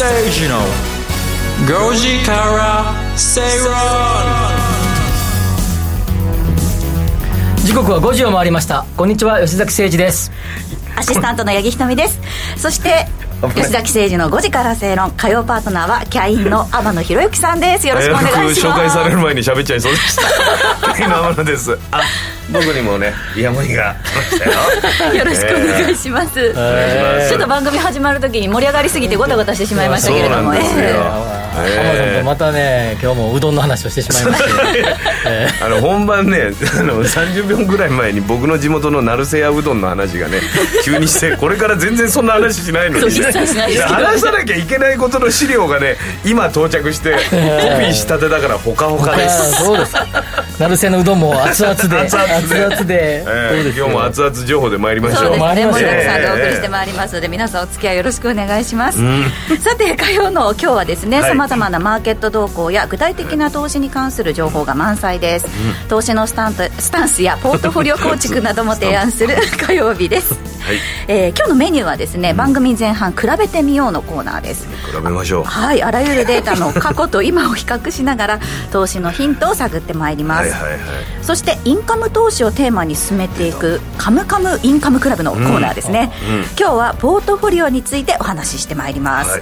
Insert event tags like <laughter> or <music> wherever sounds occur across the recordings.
崎誠二の5時から正論時刻は5時を回りました。こんにちは吉崎誠二です。アシスタントの八木ひとみです。そして吉崎誠二の5時から正論火曜パートナーはキャインの天野博之さんです。よろしくお願いします、えー、紹介される前に喋っちゃいそうでした。<laughs> キャインの天野です。あ僕にもねイヤモニが来ましたよ。よろしくお願いします、えー、ちょっと番組始まる時に盛り上がりすぎてごたごたしてしまいましたけれども、えー、さんとまたね今日もうどんの話をしてしまいまして、<laughs> えー、あの本番ねあの30秒ぐらい前に僕の地元の成瀬屋うどんの話がね <laughs> 急にしてこれから全然そんな話しないのに、ね、話さなきゃいけないことの資料がね今到着してコピーしたてだからほかほかです。そうです成瀬のうどんも熱々で熱々熱々で、えー、今日も熱々情報で参りましょう。そうですね。盛りだくさんでお送りしてまいりますので、皆さんお付き合いよろしくお願いします、うん、さて火曜の今日はですねさまざまなマーケット動向や具体的な投資に関する情報が満載です、うん、投資のスタントスタンスやポートフォリオ構築なども提案する火曜日です、はい。えー、今日のメニューはですね、番組前半比べてみようのコーナーです。比べましょう。はいあらゆるデータの過去と今を比較しながら投資のヒントを探ってまいります、はいはいはい、そしてインカム投資をテーマに進めていく「カムカムインカムクラブ」のコーナーですね、今日はポートフォリオについてお話ししてまいります、はい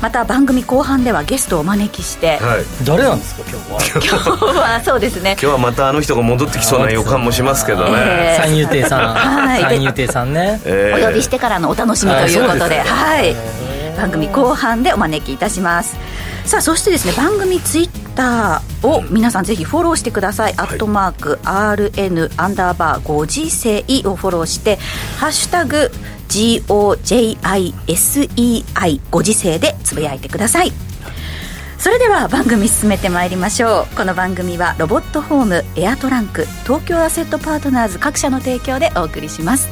また番組後半ではゲストをお招きして、はい、誰なんですか今日は？<laughs> 今日はそうですね。今日はまたあの人が戻ってきそうな予感もしますけどね、えー、三遊亭さん。はい。三遊亭さんね、えー、お呼びしてからのお楽しみということではい、番組後半でお招きいたします。さあそしてですね番組ツイッターを皆さんぜひフォローしてください、アットマーク RN アンダーバー5次世をフォローしてハッシュタグ GOJISEI ご時世でつぶやいてください。それでは番組進めてまいりましょう。この番組はロボットホームエアトランク東京アセットパートナーズ各社の提供でお送りします。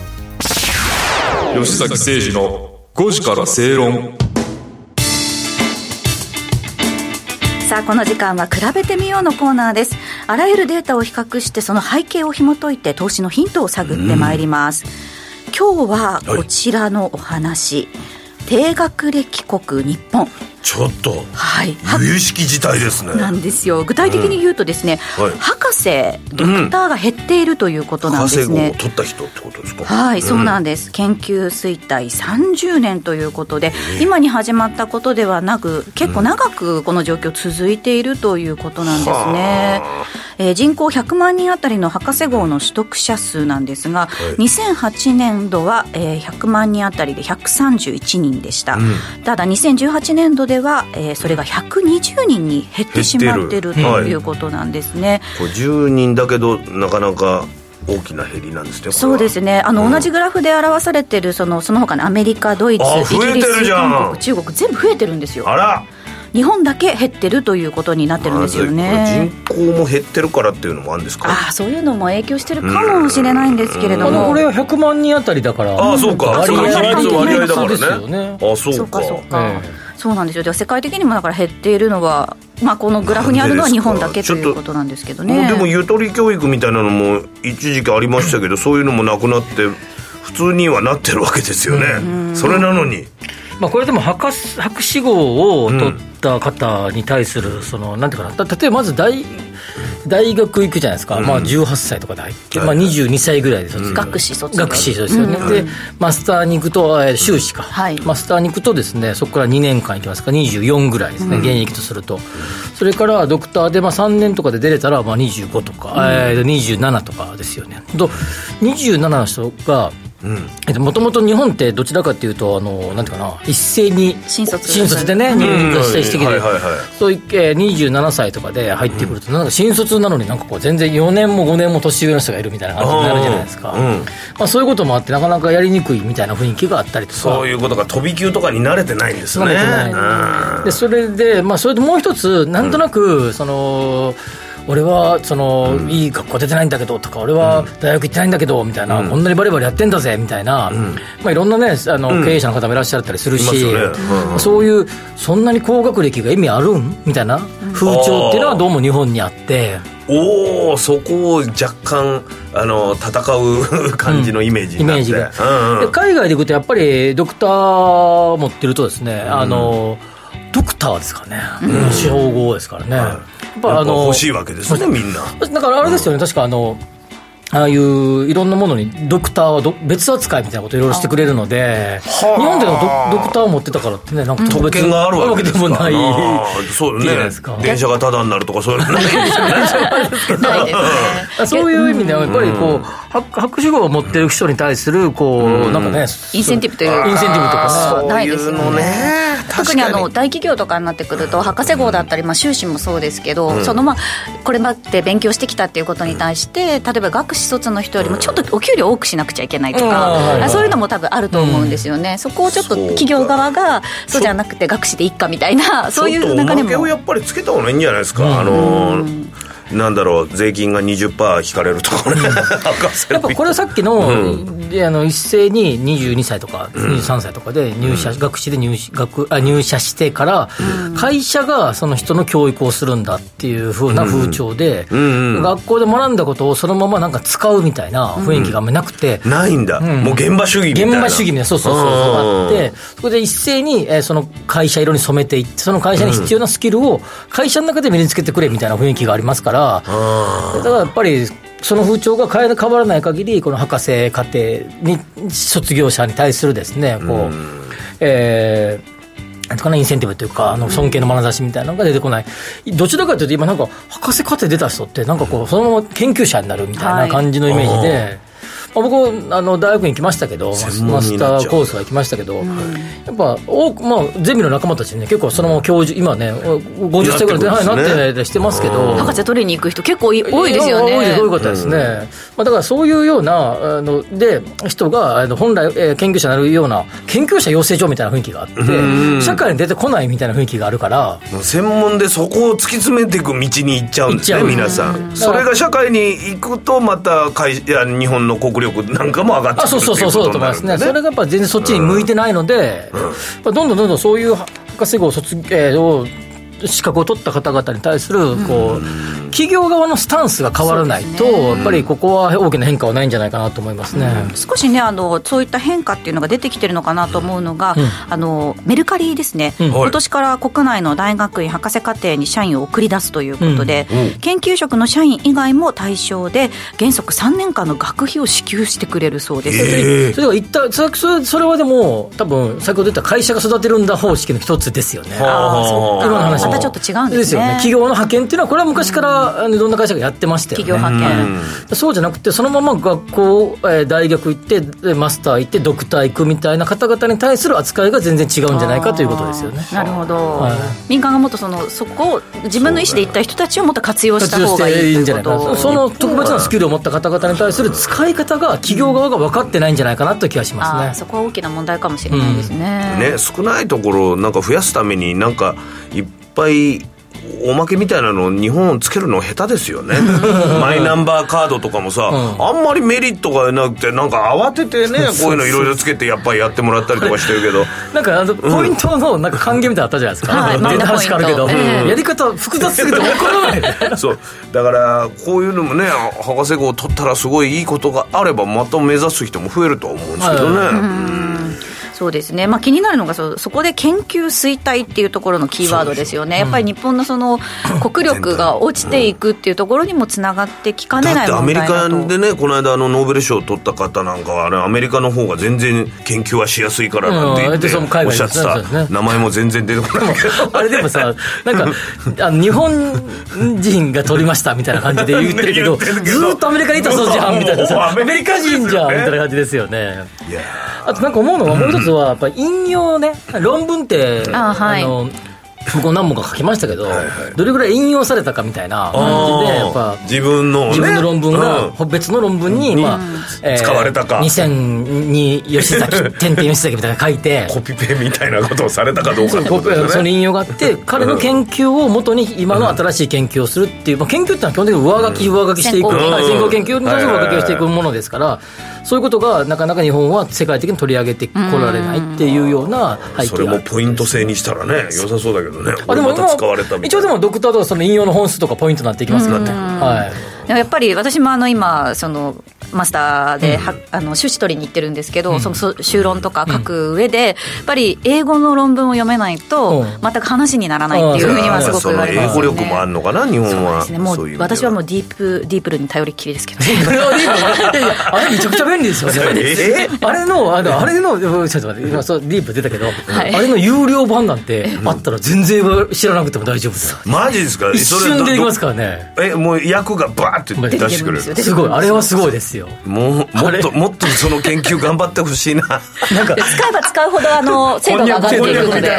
吉崎誠二の5時から正論。さあこの時間は比べてみようのコーナーです。あらゆるデータを比較してその背景を紐解いて投資のヒントを探ってまいります、今日はこちらのお話、はい、低学歴国日本。ちょっと、はい、由々しき事態ですね。なんですよ。具体的に言うとですね、うんはい、博士ドクターが減っているということなんですね、うん、博士号を取った人ってことですか？はい、うん、そうなんです。研究衰退30年ということで、えー、今に始まったことではなく結構長くこの状況続いているということなんですね、えー、人口100万人あたりの博士号の取得者数なんですが、はい、2008年度は、えー、100万人あたりで131人でした、ただ2018年度では、えー、それが120人に減ってしまってるということなんですね、はい、10人だけどなかなか大きな減りなんですねそうですね。あの、うん、同じグラフで表されてるそのその他のアメリカドイツイギリス韓国中国全部増えてるんですよ。あら日本だけ減ってるということになってるんですよね。人口も減ってるからっていうのもあるんですか？あそういうのも影響してるかもしれないんですけれども。これは100万人あたりだからあそうか。割合割合だからね。あそうか。そうかそうか、えーそうなんですよ。では世界的にもだから減っているのは、まあ、このグラフにあるのは日本だけということなんですけどね。でもゆとり教育みたいなのも一時期ありましたけどそういうのもなくなって普通にはなってるわけですよね、それなのに。まあ、これでも博博士号を取った方に対する、そのなんていうかな、例えばまず大大学行くじゃないですか、うん、まあ、18歳とかで入って、まあ、22歳ぐらいで卒業、学士卒業。学士ですよね、うん、でマスターに行くと、えー、修士か、はい、マスターに行くとですねそこから2年間行きますか。24ぐらいですね、現役とすると。それからドクターで、まあ、3年とかで出れたら、まあ、25とか、うん、えー、27とかですよね。と27の人がもともと日本ってどちらかというとあのなんていうかな一斉に新卒新卒でね入学してきてそういう、えー、27歳とかで入ってくると、なんか新卒なのになんかこう全然4年も5年も年上の人がいるみたいな感じになるじゃないですか、まあ、そういうこともあってなかなかやりにくいみたいな雰囲気があったりとか。そういうことが飛び級とかに慣れてないんですね。慣れてないでそれで、まあ、それでもう一つなんとなく、その俺はその、うん、いい学校出てないんだけどとか俺は大学行ってないんだけどみたいな、うん、こんなにバリバリやってんだぜみたいな、うん、まあ、いろんなねあの、経営者の方もいらっしゃったりするし、ね、そういうそんなに高学歴が意味あるん？みたいな風潮っていうのはどうも日本にあって。おおそこを若干あの戦う感じのイメージになって、イメージが、うんうん、海外でいくとやっぱりドクター持ってるとですね、あのドクターですかね、うん、司法語ですからね、やっぱあの欲しいわけですねみんな。だからあれですよね、確かあのああいういろんなものにドクターはど別扱いみたいなことをいろいろしてくれるので、日本でのドドクターを持ってたからってね、なんか特権があるわけでもない、そうね、電車がタダになるとか、そういうの <laughs> ないですよね。そういう意味では、やっぱりこう、博士号を持ってる人に対する、こう、なんかね、インセンティブというか、インセンティブとかね、ないですよね。特にあの大企業とかになってくると、博士号だったり、まあ、修士もそうですけど、そのまあ、これまで勉強してきたっていうことに対して、例えば学士卒の人よりもちょっとお給料多くしなくちゃいけないとか、そういうのも多分あると思うんですよね、そこをちょっと企業側がそう。じゃなくて学士でいっかみたいなそう。いう流れも。をやっぱりつけた方がいいんじゃないですか、あのなんだろう、税金が20%引かれるとかね、<laughs> やっぱこれはさっきの,、あの一斉に22歳とか23歳とかで入社、学士で入学あ入社してから、会社がその人の教育をするんだっていうふうな風潮で、学校で学んだことをそのままなんか使うみたいな雰囲気があんまりなくて、ないんだ、もう現場主義みたいな。現場主義みたいな。そうそうそう。あってそこで一斉に、えー、その会社色に染めていってその会社に必要なスキルを会社の中で身につけてくれみたいな雰囲気がありますから。だからやっぱりその風潮が変わらない限りこの博士課程に卒業者に対するですねこう、えーなんかなインセンティブというか、あの尊敬の眼差しみたいなのが出てこない、どちらかというと、今、なんか博士課程出た人って、なんかこう、そのまま研究者になるみたいな感じのイメージで。僕あの大学に行きましたけどマスターコースは行きましたけど、うん、やっぱ多く、まあ、ゼミの仲間たちね結構そのまま教授今ね50歳ぐらいで、はい、なってしてますけど博士取りに行く人結構多いですよね。多いかったですね、うん、まあ、だからそういうようなあので人があの本来、えー、研究者になるような研究者養成所みたいな雰囲気があって、うん、社会に出てこないみたいな雰囲気があるから専門でそこを突き詰めていく道に行っちゃうんですね皆さん。それが社会に行くとまた会日本の国力なんかも上がってくるそうそうそうそうだと思いますね、それがやっぱ全然そっちに向いてないので、どんどんどんどんそういう博士号卒業資格を取った方々に対するこう、企業側のスタンスが変わらないと、ね、やっぱりここは大きな変化はないんじゃないかなと思いますね、うん、少しねあの、そういった変化っていうのが出てきてるのかなと思うのが、うん、あのメルカリですね、うん、今年から国内の大学院博士課程に社員を送り出すということで、研究職の社員以外も対象で、原則3年間の学費を支給してくれるそうです。えー、それは一旦それそれはでも、多分先ほど言った会社が育てるんだ方式の一つですよね。ああ、そうか。またちょっと違うんですね。ですよね。企業の派遣っていうのは、これは昔から、いろんな会社がやってましたよね。企業派遣、そうじゃなくてそのまま学校、えー、大学行ってマスター行ってドクター行くみたいな方々に対する扱いが全然違うんじゃないかということですよね。なるほど、はい、民間がもっとそのそこを自分の意思で行った人たちをもっと活用した方がいいいいんじゃないかその特別なスキルを持った方々に対する使い方が企業側が分かってないんじゃないかなという気がしますね。そこは大きな問題かもしれないですね,、ね少ないところなんか増やすためになんかいっぱいおまけみたいなの日本つけるの下手ですよね。マイナンバーカードとかもさ、うん、あんまりメリットがなくてなんか慌ててねこういうのいろいろつけてやっぱりやってもらったりとかしてるけど。なんかあのポイントのなんか還元みたいなあったじゃないですか、はい、データ話変わるけど、えー、やり方複雑すぎて分からない。そう。だからこういうのもね博士号取ったらすごいいいことがあればまた目指す人も増えると思うんですけどね、はいそうですね、まあ、気になるのがそ、そこで研究衰退っていうところのキーワードですよね、やっぱり日本のその国力が落ちていくっていうところにもつながってきかねない問題だと。アメリカでね、この間、あのノーベル賞を取った方なんかは、あれ、アメリカの方が全然研究はしやすいからなんて言って、おっしゃってた、名前も全然出てこないけど、あ <laughs> れでもさ、なんか、あの日本人が取りましたみたいな感じで言ってるけど、<laughs> ずっとアメリカにいたそうじゃんみたいなさ、<laughs> アメリカ人じゃんみたいな感じですよね。あとなんか思うのは、もう一つは、やっぱり引用ね、論文って、あの僕も何本か書きましたけど、はいはい、どれぐらい引用されたかみたいな感じでやっぱ自分の、ね、自分の論文が、うん、別の論文に、まあえー、使われたか。2000に吉崎点々吉崎みたいな書いて <laughs> コピペみたいなことをされたかどうか、ね、その引用があって彼の研究をもとに今の新しい研究をするっていう、まあ、研究ってのは基本的に上書き上書きしていく、うん、先行研究に対して上書きをしていくものですから、そういうことがなかなか日本は世界的に取り上げてこられないっていうような背景それもポイント制にしたらね良さそうだけどね。あでも使われた一応でもドクターとかその引用の本数とかポイントになっていきますからね、はい。やっぱり私もあの今そのマスターでは、うん、あの趣旨取りに行ってるんですけど、うん、その修論とか書く上で、やっぱり英語の論文を読めないと全く話にならないっていうふうにはすごく言われます、ね、英語力もあるのかな日本は。そうですね。もう私はもうディープディープルに頼りっきりですけど、<laughs> あれめちゃくちゃ便利ですよね。あれのあのあれのちょっと待って今そうディープ出たけど、はい、あれの有料版なんてあったら全然知らなくても大丈夫ですマジですか？一瞬でできますからね。えもう役がバーって出してくるすごい。あれはすごいですよもうもっともっとその研究頑張ってほしいな。<laughs> なんか使えば使うほどあの <laughs> 精度が上がっていくので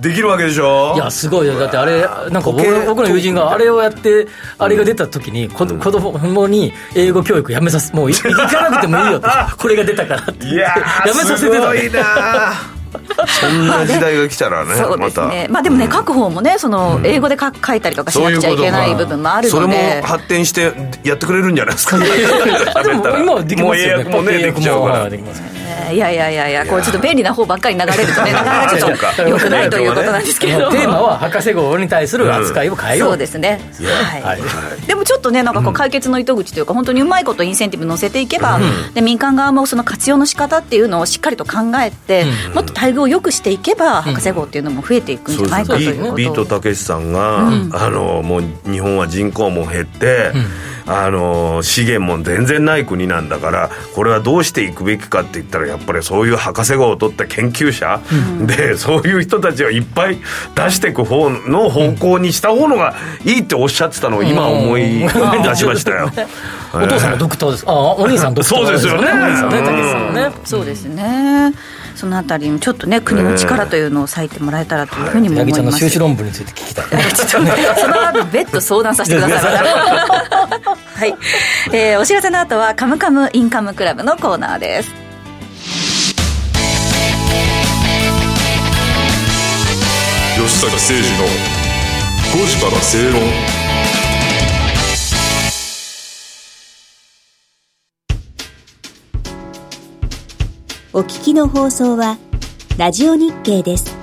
できるわけでしょ？いやすごいよ。だってあれなんか僕僕の友人があれをやってあれが出た時に子,、子供に英語教育やめさせもう行かなくてもいいよと。これが出たからって。言ってやめさせてたすごいなそんな時代が来たらね、<laughs> そうですね、まあ、でもね、書く方もね、その英語で書書いたりとかしなくちゃいけない部分もあるので、それも発展してやってくれるんじゃないですか、<laughs> でも今はできますよね、もう英訳もね、できちゃうから。いやいやいやいや、こうちょっと便利な方ばっかり流れるとね、なかなかちょっとよくないということなんですけれどテーマは博士号に対する扱いを変えよう、そうですね、はい、でもちょっとね、なんかこう解決の糸口というか、本当にうまいことインセンティブ乗せていけば、で民間側もその活用の仕方っていうのをしっかりと考えて、もっと待遇を良くしていけば、博士号っていうのも増えていくんじゃないかということビートたけしさんが、あのもう日本は人口も減って、あの資源も全然ない国なんだからこれはどうしていくべきかって言ったらやっぱりそういう博士号を取った研究者、うん、でそういう人たちをいっぱい出していく方の方向にした方のがいいっておっしゃってたのを今思い出しましたよ。<laughs> お父さんもドクターです。あお兄さんドクターですよね。そうですね。そのあたりにちょっとね国の力というのを割いてもらえたらというふうにも思います、の修士論文について聞きたい。その後別途相談させてください <laughs> はい、えー、お知らせの後は「カムカムインカムクラブ」のコーナーです。吉坂誠二の5時から正論お聞きの放送は、ラジオ日経です。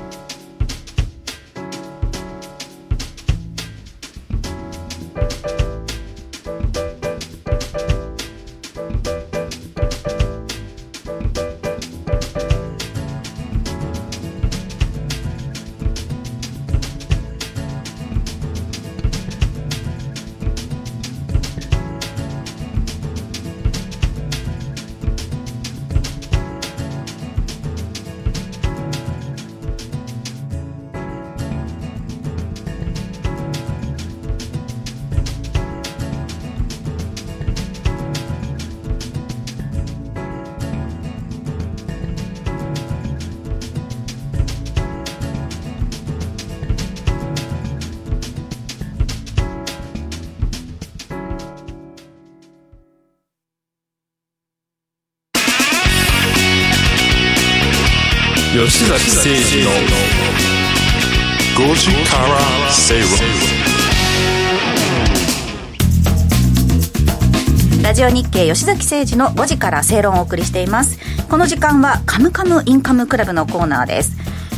経吉崎誠二の5時から正論をお送りしています。この時間はカムカムインカムクラブのコーナーです。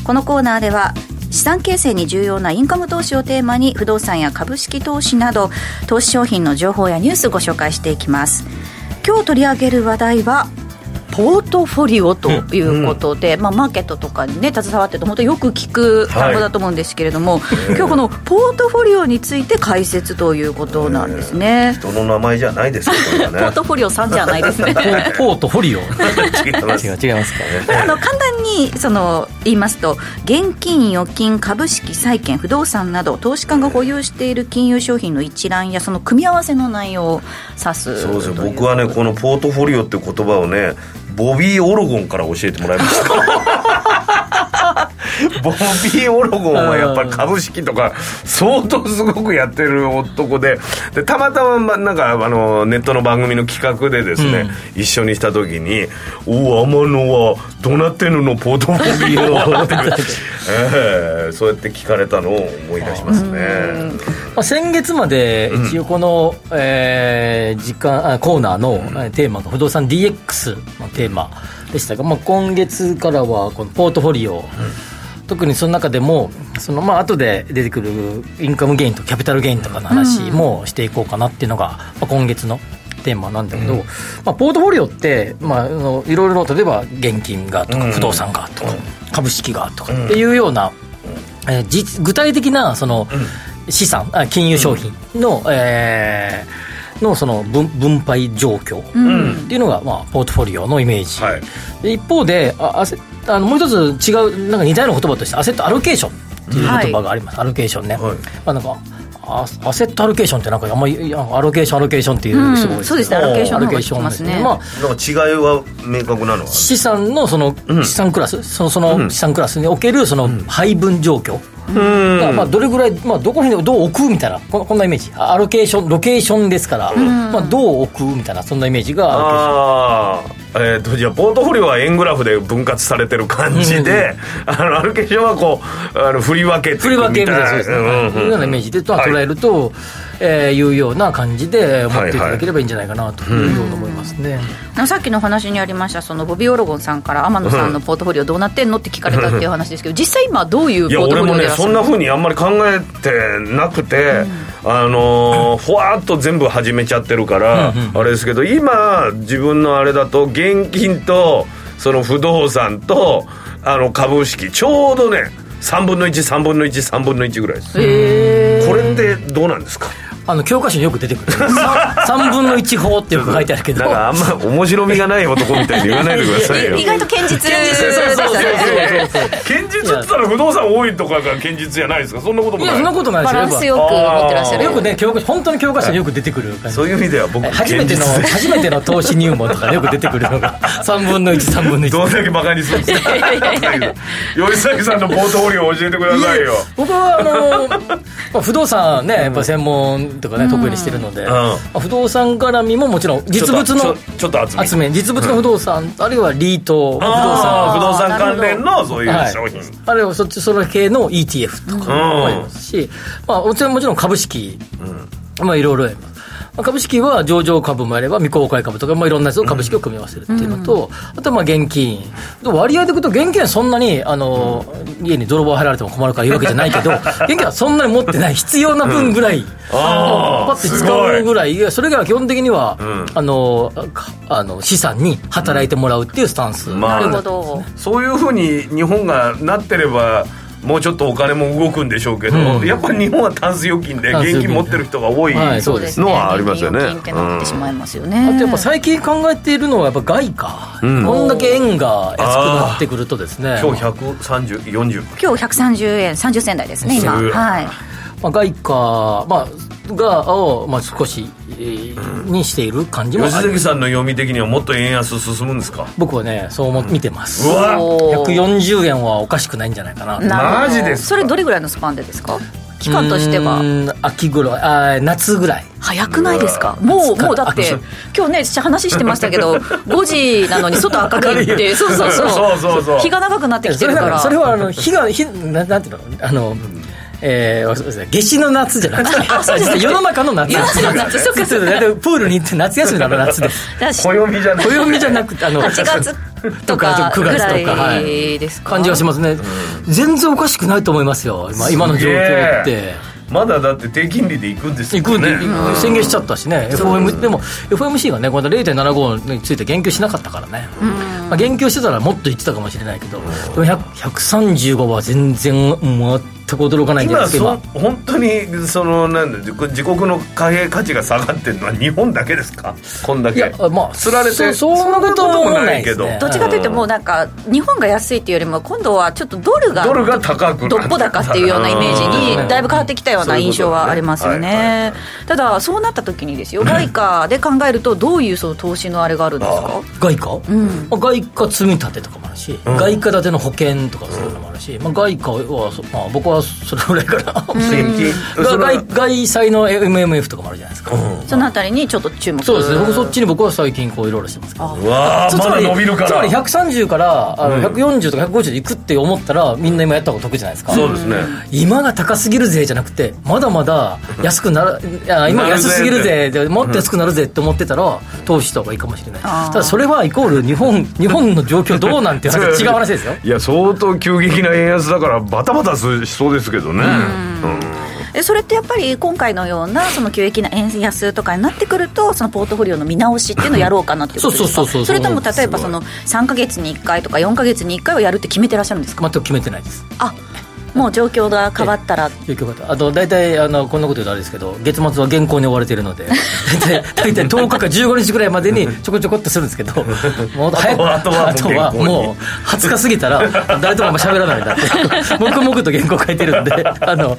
このコーナーでは資産形成に重要なインカム投資をテーマに不動産や株式投資など投資商品の情報やニュースをご紹介していきます。今日取り上げる話題はポートフォリオということで、うん、まあ、マーケットとかに、ね、携わってると本当よく聞く単語だと思うんですけれども、はい、今日このポートフォリオについて解説ということなんですね、人の名前じゃないですけどね。<laughs> ポートフォリオさんじゃないですね。<laughs> ポートフォリオ。<laughs> 違います。違いますかね。あの簡単にその言いますと現金預金株式債券不動産など投資家が保有している金融商品の一覧やその組み合わせの内容を指すそうです僕はねこのポートフォリオって言葉をねボビー・オロゴンから教えてもらいました。ボビー・オロゴンはやっぱり株式とか相当すごくやってる男ででたまたまなんかあのネットの番組の企画でですね、うん、一緒にした時に「おお天野はどうなってんののポートフォリオ」<laughs> って、えー、そうやって聞かれたのを思い出しますね、まあ、先月まで一応この、うん、えー、時間あコーナーのテーマが不動産 DX のテーマでしたが、まあ、今月からはこのポートフォリオ、うん特にその中でもそのまあ後で出てくるインカムゲインとキャピタルゲインとかの話もしていこうかなっていうのが、まあ、今月のテーマなんだけど、うん、まあ、ポートフォリオって、まあ、あのいろいろ例えば現金がとか不動産がとか、株式がとかっていうような、えー、実具体的なその資産あ金融商品の、えーのその分分配状況っていうのが、まあ、ポートフォリオのイメージ、はい、一方でああのもう一つ違うなんか似たような言葉としてアセットアロケーションっていう言葉があります、はい、アロケーションね、はい、まあ、なんかアアセットアロケーションってなんかあんまりアロケーションアロケーションっていうすごい、うん、そうですね。アロケーションの方が聞ますね。まあなんか違いは明確なのは資産のその資産クラス、うん、そのその資産クラスにおけるその配分状況、うんまあ、どれぐらい、まあ、どこにどう置くみたいなこんなイメージ。アロケーションロケーションですから、まあ、どう置くみたいなそんなイメージがああえーと、じゃあポートフォリオは円グラフで分割されてる感じで、うん、<laughs> あのアロケーションはこうあの振り分け振り分けみたいなそうですね、うんうん、い。うようなイメージで捉えると、はいえー、いうような感じで思っていただければいいんじゃないかなというように思いますね、はいはい、さっきの話にありましたそのボビー・オロゴンさんから天野さんのポートフォリオどうなってんのって聞かれたっていう話ですけど実際今どういうポートフォリオでいや俺もねそんなふうにあんまり考えてなくて、うん、あのー、ふわっと全部始めちゃってるから、あれですけど今自分のあれだと現金とその不動産とあの株式ちょうどね3分の13分の13分の1ぐらいです。これってどうなんですか？あの教科書によく出てくる。3分の1法ってよく書いてあるけど。なんかあんま面白みがない男みたいに言わないでくださいよ。意外と堅実。堅実堅実って言ったら不動産多いとかが堅実じゃないですか。そんなこともない。そんなことないですバランスよく持ってらっしゃる。よくね教科本当に教科書によく出てくる。そういう意味では僕初めての初めての投資入門とかよく出てくるのが。<laughs> 3分の13分の1どんだけバカにするんですか。<laughs> 吉崎さんのポートフォリオを教えてくださいよ。僕はあの、まあ、不動産ねやっぱ専門とかね、得意にしてるので、まあ、不動産絡みももちろん実物のちょっと集め実物の不動産、あるいはリート不動産。不動産関連のそういう商品、あるいはそっちそれ系の ETF とかもありますし、まあ、もちろんもちろん株式、まあいろいろあります株式は上場株もあれば未公開株とか、まあ、いろんなやつを株式を組み合わせるっていうのと、うん、あとはまあ現金。割合でいくと現金はそんなにあの、うん、家に泥棒入られても困るから言うわけじゃないけど <laughs> 現金はそんなに持ってない必要な分ぐらい、うん、パッて使うぐらいそれが基本的には、あのあの資産に働いてもらうっていうスタンス、なるほど。そういうふうに日本がなってればもうちょっとお金も動くんでしょうけど、うん、やっぱり日本はタンス預金で現金持ってる人が多いのはありますよね。ってなってしまいますよね。あとやっぱ最近考えているのはやっぱ外貨、うん、こんだけ円が安くなってくるとですね。今日130、40。今日130円30銭台ですね今。はい。まあ外貨まあがを、まあ、少し、えー、にしている感じも吉崎さんの読み的にはもっと円安進むんですか？僕はねそう思、見てます。うわ140円はおかしくないんじゃないかなマジですそれどれぐらいのスパンでですか？期間としては。秋ぐらいあ夏ぐらい。早くないですか？もうもうだって今日ね話してましたけど <laughs> 5時なのに外赤くって。そうそうそう。日が長くなってきてるから。それはあの日が日ななんていうの？あのえー、そうですね夏至の夏じゃなくて世の中の夏。世の中の夏。<laughs> そうかそう。かプールに行って夏休みの夏で。<laughs> 暦じゃなくて暦じゃなくてあの8月とか9月とかはい。感じがしますね、全然おかしくないと思いますよ。今今の状況って。まだだって低金利で行くんですよ、ね、行くんで宣言しちゃったしね、FM でも FOMC がね、この0.75について言及しなかったからね、まあ、言及してたらもっと言ってたかもしれないけど、でも135は全然く驚かないんですか今本当にそのなんで自国の貨幣価値が下がってるのは日本だけですか？こんだけ。まあつられてそそんなこともないけど、どっちかというともうなんか日本が安いっていうよりも今度はちょっとドルがドルが高くどっぽ高っていうようなイメージにだいぶ変わってきたような印象はありますよね。ただそうなった時にですよ外貨で考えるとどういうその投資のあれがあるんですか？外貨、うん、外貨積み立てとかもあるし、うん、外貨建ての保険とかそういうのもあるし、まあ、外貨は、まあ、僕はそれぐらいから <laughs> 外外債の MMF とかもあるじゃないですか、うん、そのあたりにちょっと注目。そうですね。僕そっちに僕は最近こういろいろしてます。けどうわまだ伸びるから。つまり130からあの140とか150でいくって思ったらみんな今やった方が得じゃないですか。そうですね。今が高すぎるぜじゃなくてまだまだ安くなるいや今安すぎるぜでもっと安くなるぜって思ってたら投資した方がいいかもしれない。ただそれはイコール日本日本の状況どうなんていう話違う話ですよ。<laughs> いや相当急激な円安だからバタバタしそうですけどね。うん、それってやっぱり今回のようなその急激な円安とかになってくるとそのポートフォリオの見直しっていうのをやろうかなっていうことですか？それとも例えばその3か月に1回とか4か月に1回はやるって決めてらっしゃるんですか？全く決めてないです。あもう状況が変わったら。状況があと大体あのこんなこと言うとあれですけど月末は原稿に追われているので <laughs> 大体10日か15日ぐらいまでに <laughs> ちょこちょこっとするんですけどもう早くあとはもう20日過ぎたら誰とも喋らないんだ <laughs> って黙々と原稿書いてるんであの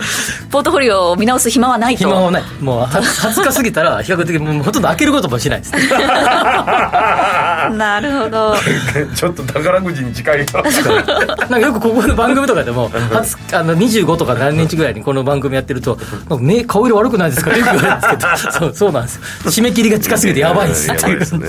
ポートフォリオを見直す暇はないと。暇はない。もう20日過ぎたら比較的もうほとんど開けることもしないです。なるほど。ちょっと宝くじに近いなんかよくここの番組とかでもあの25とか何日ぐらいにこの番組やってると目顔色悪くないですかって言われるんですけど。<laughs> そうそうなんです。締め切りが近すぎてやばいです。<laughs> っていう、ね、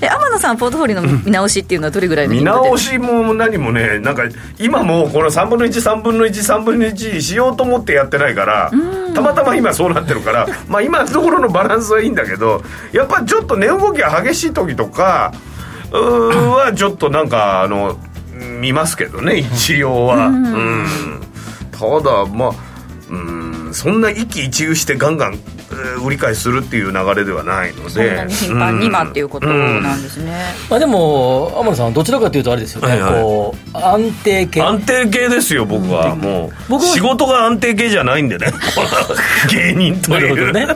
え天野さんポートフォリオの見直しっていうのはどれぐらいの見直しも何もねなんか今もこの3分の13分の13分の1しようと思ってやってないからたまたま今そうなってるから <laughs> まあ今のところのバランスはいいんだけどやっぱちょっと値動きが激しい時とかはちょっとなんかあの見ますけどね一応は。うんただまあうんそんな一喜一憂してガンガン売り買いするっていう流れではないので。そんなに頻繁に今っていうことなんですね、うん。うん、まあ、でも天野さんどちらかというとあれですよね、はいはい、こう安定系。安定系ですよ僕は、もう僕仕事が安定系じゃないんでね。<laughs> 芸人という。ね。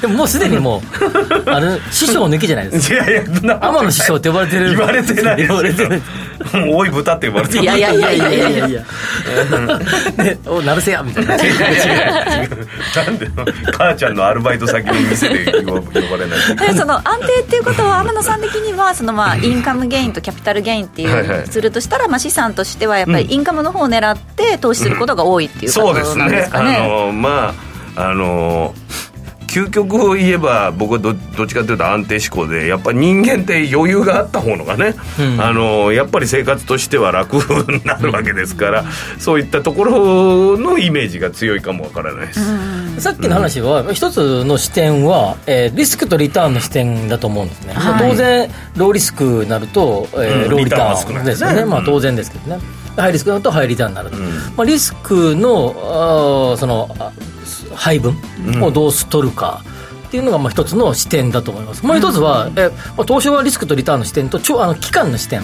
でももうすでにもう <laughs> あの師匠抜きじゃないですか。いやいや天野師匠って呼ばれてる。言われてない言われてない多い豚って呼ばれてる。いやいやいやいやいやいや。<laughs> いやお成瀬やみたいな。違う。違う。なんで母ちゃんのアルバイト先の店で呼ばれない。その安定っていうことは天野さん的にはそのまあインカムゲインとキャピタルゲインっていうするとしたらまあ資産としてはやっぱりインカムの方を狙って投資することが多いっていうことなんですかね、そうですね。あのまああの究極を言えば僕はどどっちかというと安定志向でやっぱり人間って余裕があった方のがね、うん、あのやっぱり生活としては楽になるわけですから、うん、そういったところのイメージが強いかもわからないです、うん、さっきの話は一つの視点は、えー、リスクとリターンの視点だと思うんですね、はい、当然ローリスクになると、えーローリターンですよね、まあ、当然ですけどね。ハイリスクだとハイリターンになると、まあ、リスクのあその配分をどう取るか、っていうのがまあ一つの視点だと思います。もう一つは、えまあ、投資はリスクとリターンの視点と超あの期間の視点。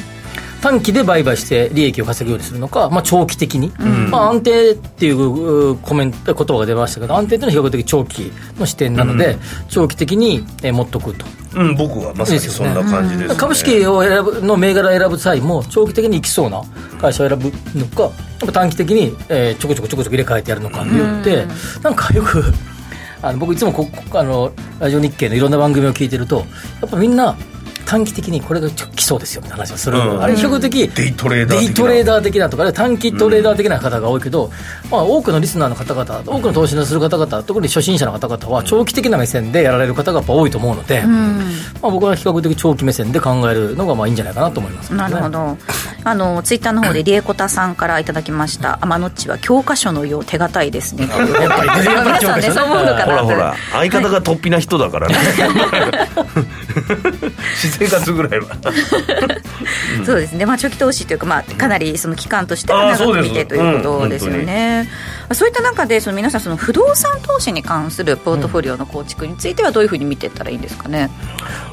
短期で売買して利益を稼ぐようにするのか、まあ、長期的に、うん、まあ、安定っていうコメント言葉が出ましたけど安定っていうのは比較的長期の視点なので、うん、長期的に、え持っとくと、うん、僕はまさにそんな感じです、ね、株式を選ぶの銘柄を選ぶ際も長期的にいきそうな会社を選ぶのか短期的に、えー、ちょこちょこちょこちょこ入れ替えてやるのかによって、うん、なんかよくあの僕いつもこあのラジオ日経のいろんな番組を聞いてるとやっぱみんな短期的にこれが来そうですよって話をする、うん、あれ比較的デイトレーダー的な。トレーダー的なとか短期トレーダー的な方が多いけど、うん、まあ、多くのリスナーの方々多くの投資をする方々特に初心者の方々は長期的な目線でやられる方がやっぱ多いと思うので、うん、まあ、僕は比較的長期目線で考えるのがまあいいんじゃないかなと思います、ね、なるほど。あのツイッターの方でリエコタさんからいただきました。天のっちは教科書のよう手堅いですね。<laughs> やっぱり皆さんね。そう思うのかなほらほら。相方が突飛な人だからね <laughs> 私生活ぐらいは。<laughs> そうですね、まあ、長期投資というか、まあ、かなりその期間としては長く見てということですよね。そうそういった中でその皆さんその不動産投資に関するポートフォリオの構築についてはどういうふうに見ていったらいいんですかね、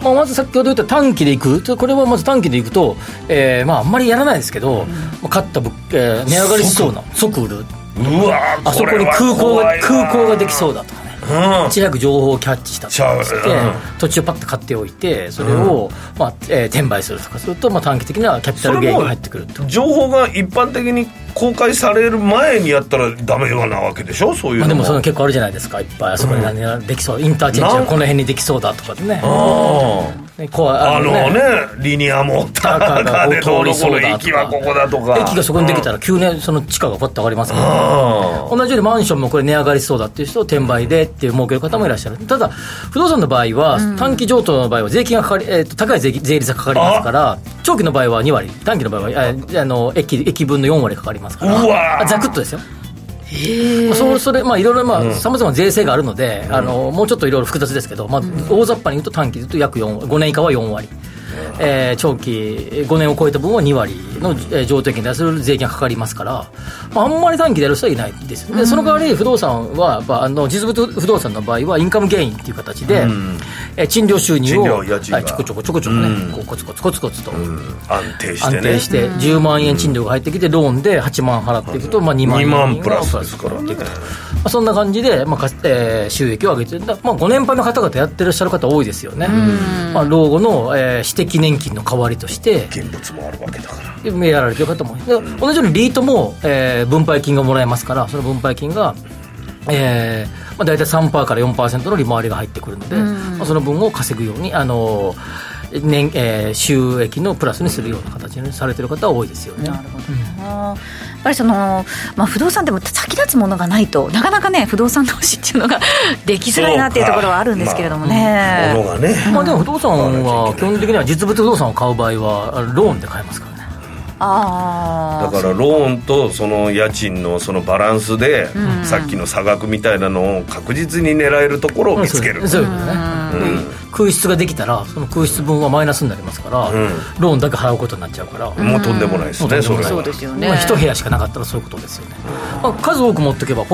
まあ、まず先ほど言った短期でいく。これはまず短期でいくと、えーまあ、あんまりやらないですけど、うん、買った物、えー、値上がりしそうな即売る。うわあそこに空港が空港ができそうだと。かいち早く情報をキャッチしたと。して、土地をパッと買っておいてそれを、まあえー、転売するとかすると、まあ、短期的なキャピタルゲインが入ってくると。情報が一般的に公開される前にやったらダメなわけでしょ？そういうのでもその結構あるじゃないですか。いっぱい。あそこに何できそう、インターチェンジがこの辺にできそうだとかね。ね、あのね。リニアモーターが通りそうだ駅はここだとか。駅がそこにできたら急にその地価がパッと上がりますから同じようにマンションもこれ値上がりしそうだっていう人を転売でっていう儲ける方もいらっしゃる。ただ不動産の場合は短期譲渡の場合は税金がかかり、えー、と高い税税率がかかりますから長期の場合は2割短期の場合はあ。あの駅駅分の4割かかりますからざくっとですよ。そそれまあいろいろまあさまざま税制があるので、あのもうちょっといろいろ複雑ですけど、まあ、大雑把に言うと短期で言うと約4 5年以下は4割。えー、長期5年を超えた分は2割の、えー、譲渡金に対する税金がかかりますから、まあ、あんまり短期でやる人はいないですでその代わり不動産は、まあ、あの実物不動産の場合はインカムゲインっていう形で、うん、えー、賃料収入を、は。い、ちょこちょこちょこちょこね、うん、こうコツコツコツコツと、うん、安定して、ね、安定して10万円賃料が入ってきてローンで8万払っていくと、まあ、2万円2万プラスですから、まあ、そんな感じで、まあえー、収益を上げてまあ、ご年配の方々やってらっしゃる方多いですよね、まあ、老後の、えー、私的年金の代わりとして現物もあるわけだからやられてる方も同じようにリートも、えー、分配金がもらえますからその分配金がえーまあ、大体3%から4%の利回りが入ってくるので、まあ、その分を稼ぐように、あのー年、えー、収益のプラスにするような形にされてる方は多いですよね。なるほど、うん、やっぱりその、まあ、不動産でも先立つものがないとなかなかね不動産投資っていうのができづらいなっていうところはあるんですけれどもね。まあ、ね。まあ、でも不動産は基本的には実物不動産を買う場合はローンで買えますからね。あだからローンとその家賃のそのバランスで、うん、さっきの差額みたいなのを確実に狙えるところを見つける、そういうことね、うん、空室ができたらその空室分はマイナスになりますから、うん、ローンだけ払うことになっちゃうから、もうとんでもないですね、それそうですよね、まあ、一部屋しかなかったらそういうことですよね、まあ、数多く持っておけば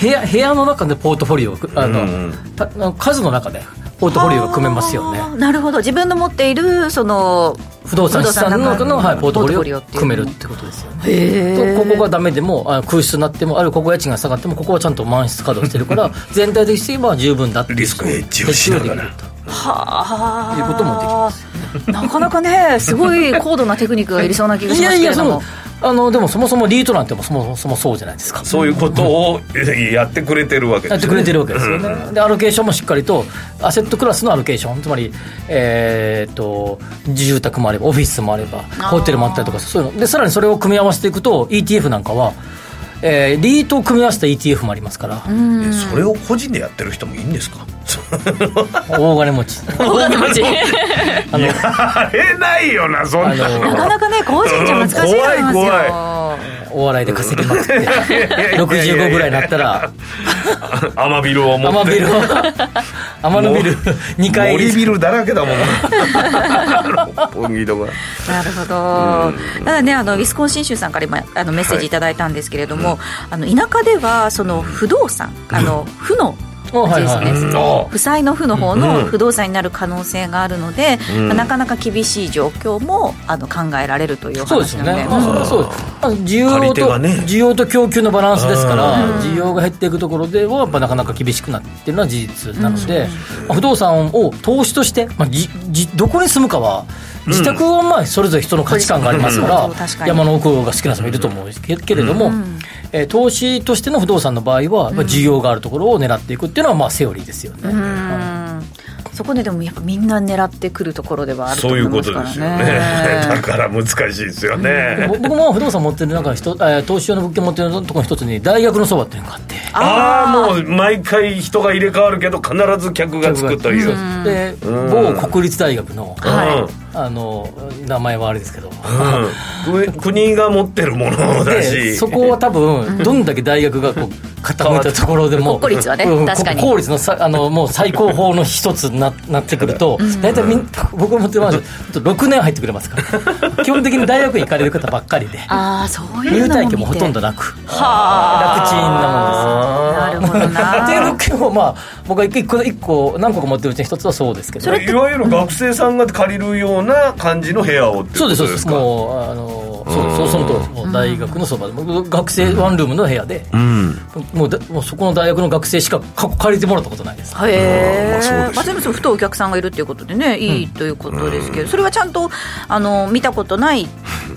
部屋部屋の中でポートフォリオあの、うん、数の中でポートフォリオが組めますよね。なるほど。自分の持っているその不動産資産の中の、はい、ポートフォリオを組めるってことですよね。とここがダメでもあ空室になってもあるここ家賃が下がってもここはちゃんと満室稼働してるから <laughs> 全体的には十分だってリスクヘッジをしながらはあ。いうこともできます、なかなかねすごい高度なテクニックがいりそうな気がしますけれども。あのでもそもそもリートなんてもそもそもそうじゃないですか。そういうことをやってくれてるわけですよね。やってくれてるわけですよね、うん、でアロケーションもしっかりとアセットクラスのアロケーション。つまりえー、っと住宅もあればオフィスもあればホテルもあったりとかそういうの。でさらにそれを組み合わせていくと ETF なんかはえー、リートを組み合わせた ETF もありますから。それを個人でやってる人もいいんですか？大金持ち。大金持ち。あのやれないよなそんななかなかね個人じゃ難しいと思いますよ。怖い怖い。お笑いで稼ぎまくって65ぐらいになったら。アマビルを持って。アマビルアマのビル2階。森ビルだらけだもん本気とか。なるほど、ただねあのウィスコンシン州さんから今あのメッセージい。ただいたんですけれども、はい、あの田舎ではその不動産あの負の負債の負の方の不動産になる可能性があるので、うん、まあ、なかなか厳しい状況もあの考えられるという話なので。そうですね、需要と、ね、需要と供給のバランスですから、需要が減っていくところではやっぱなかなか厳しくなっているのは事実なので、まあ、不動産を投資として、まあ、じじどこに住むかは自宅はまあそれぞれ人の価値観がありますから、山の奥が好きな人もいると思うけれども、え投資としての不動産の場合は、需要があるところを狙っていくっていうのはまあセオリーですよね。そこででもやっぱみんな狙ってくるところではあると思いますからね。そういうことですよね。<laughs> だから難しいですよね。僕も不動産持ってる中人、え投資用の物件持ってるところの一つに大学のそばっていうのがあって。ああもう毎回人が入れ替わるけど必ず客がつくという。で某国立大学の、はい、あの名前はあれですけど、うん、<laughs> 国が持ってるものだし。そこは多分どんだけ大学がこう傾いたところでも <laughs> 国公立はね、確かに。公立のさあのもう最高峰の一つにな <laughs> なってくると大体みん僕持ってます6年入ってくれますから。基本的に大学に行かれる方ばっかりで。あそういう入隊権もほとんどなく。は楽ちんなもんです。なるほどな。っていうの結構まあ僕は一個一個何個か持ってるうちに一つはそうですけど。いわゆる学生さんが借りるような感じの部屋をそうですそうです。もうあのそうそそうその通りもう大学のそばで、う学生ワンルームの部屋で、うん、もうだもうそこの大学の学生しか借りてもらったことないです。へえ、まあ、全部ふとお客さんがいるっていうことでねいいということですけど、それはちゃんとあの見たことない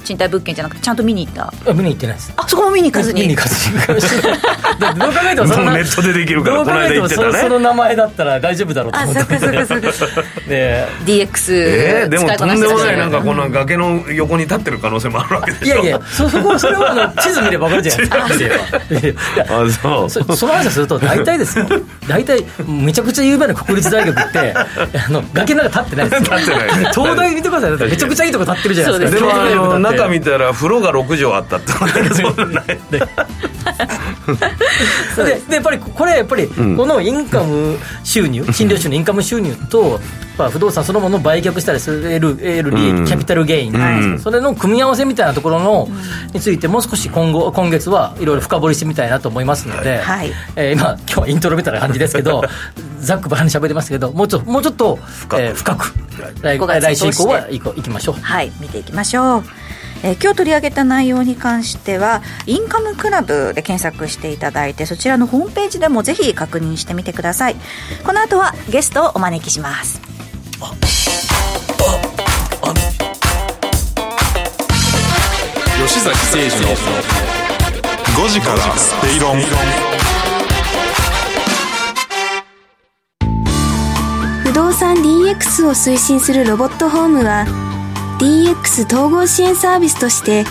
賃貸物件じゃなくてちゃんと見に行った？あ見に行ってないです。あそこも見に行かずに？見に行かずに <laughs> どう考えてもそのネットでできるからこの間言ってたねその名前だったら大丈夫だろうと思って。あそっかそっかそっか <laughs> で DX えー、でもとんでもないなんかこの崖の横に立ってる可能性もあるわけでしょ。いやいやそそこそれはあの <laughs> 地図見れば分かるじゃないですか。あそう。そその話をすると大体ですよ。大体めちゃくちゃ有名な国立大学ってあの崖の中立ってないですよ。立ってない。東大見てください。めちゃくちゃいいとこ立ってるじゃないですか。でもあの中見たら風呂が6畳あったって。<laughs> そんなないででやっぱりこれやっぱりこのインカム収入診療収入インカム収入とまあ、不動産そのものを売却したりする得る利益、キャピタルゲイン、はい、それの組み合わせみたいなところの、についてもう少し今後今月はいろいろ深掘りしてみたいなと思いますので、はい、えー、今今日はイントロみたいな感じですけど <laughs> ざっくばらんに喋りますけどもうちょもうちょっと深く,、えー、深く。来来週以降はいこいきましょう。はい。見ていきましょうえー、今日取り上げた内容に関してはインカムクラブで検索していただいてそちらのホームページでもぜひ確認してみてください。この後はゲストをお招きします。吉崎誠二の5時から正論不動産 DX を推進するロボットホームは DX 統合支援サービスとして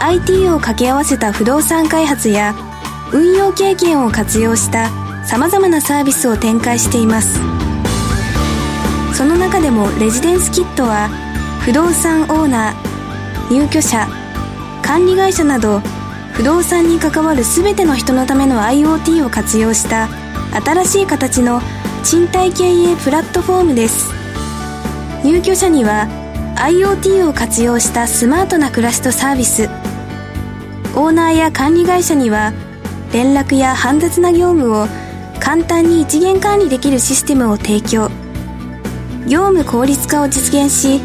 IT を掛け合わせた不動産開発や運用経験を活用したさまざまなサービスを展開しています。その中でもレジデンスキットは不動産オーナー入居者管理会社など不動産に関わる全ての人のための IoT を活用した新しい形の賃貸経営プラットフォームです。入居者には IoT を活用したスマートな暮らしとサービス。オーナーや管理会社には連絡や煩雑な業務を簡単に一元管理できるシステムを提供。業務効率化を実現し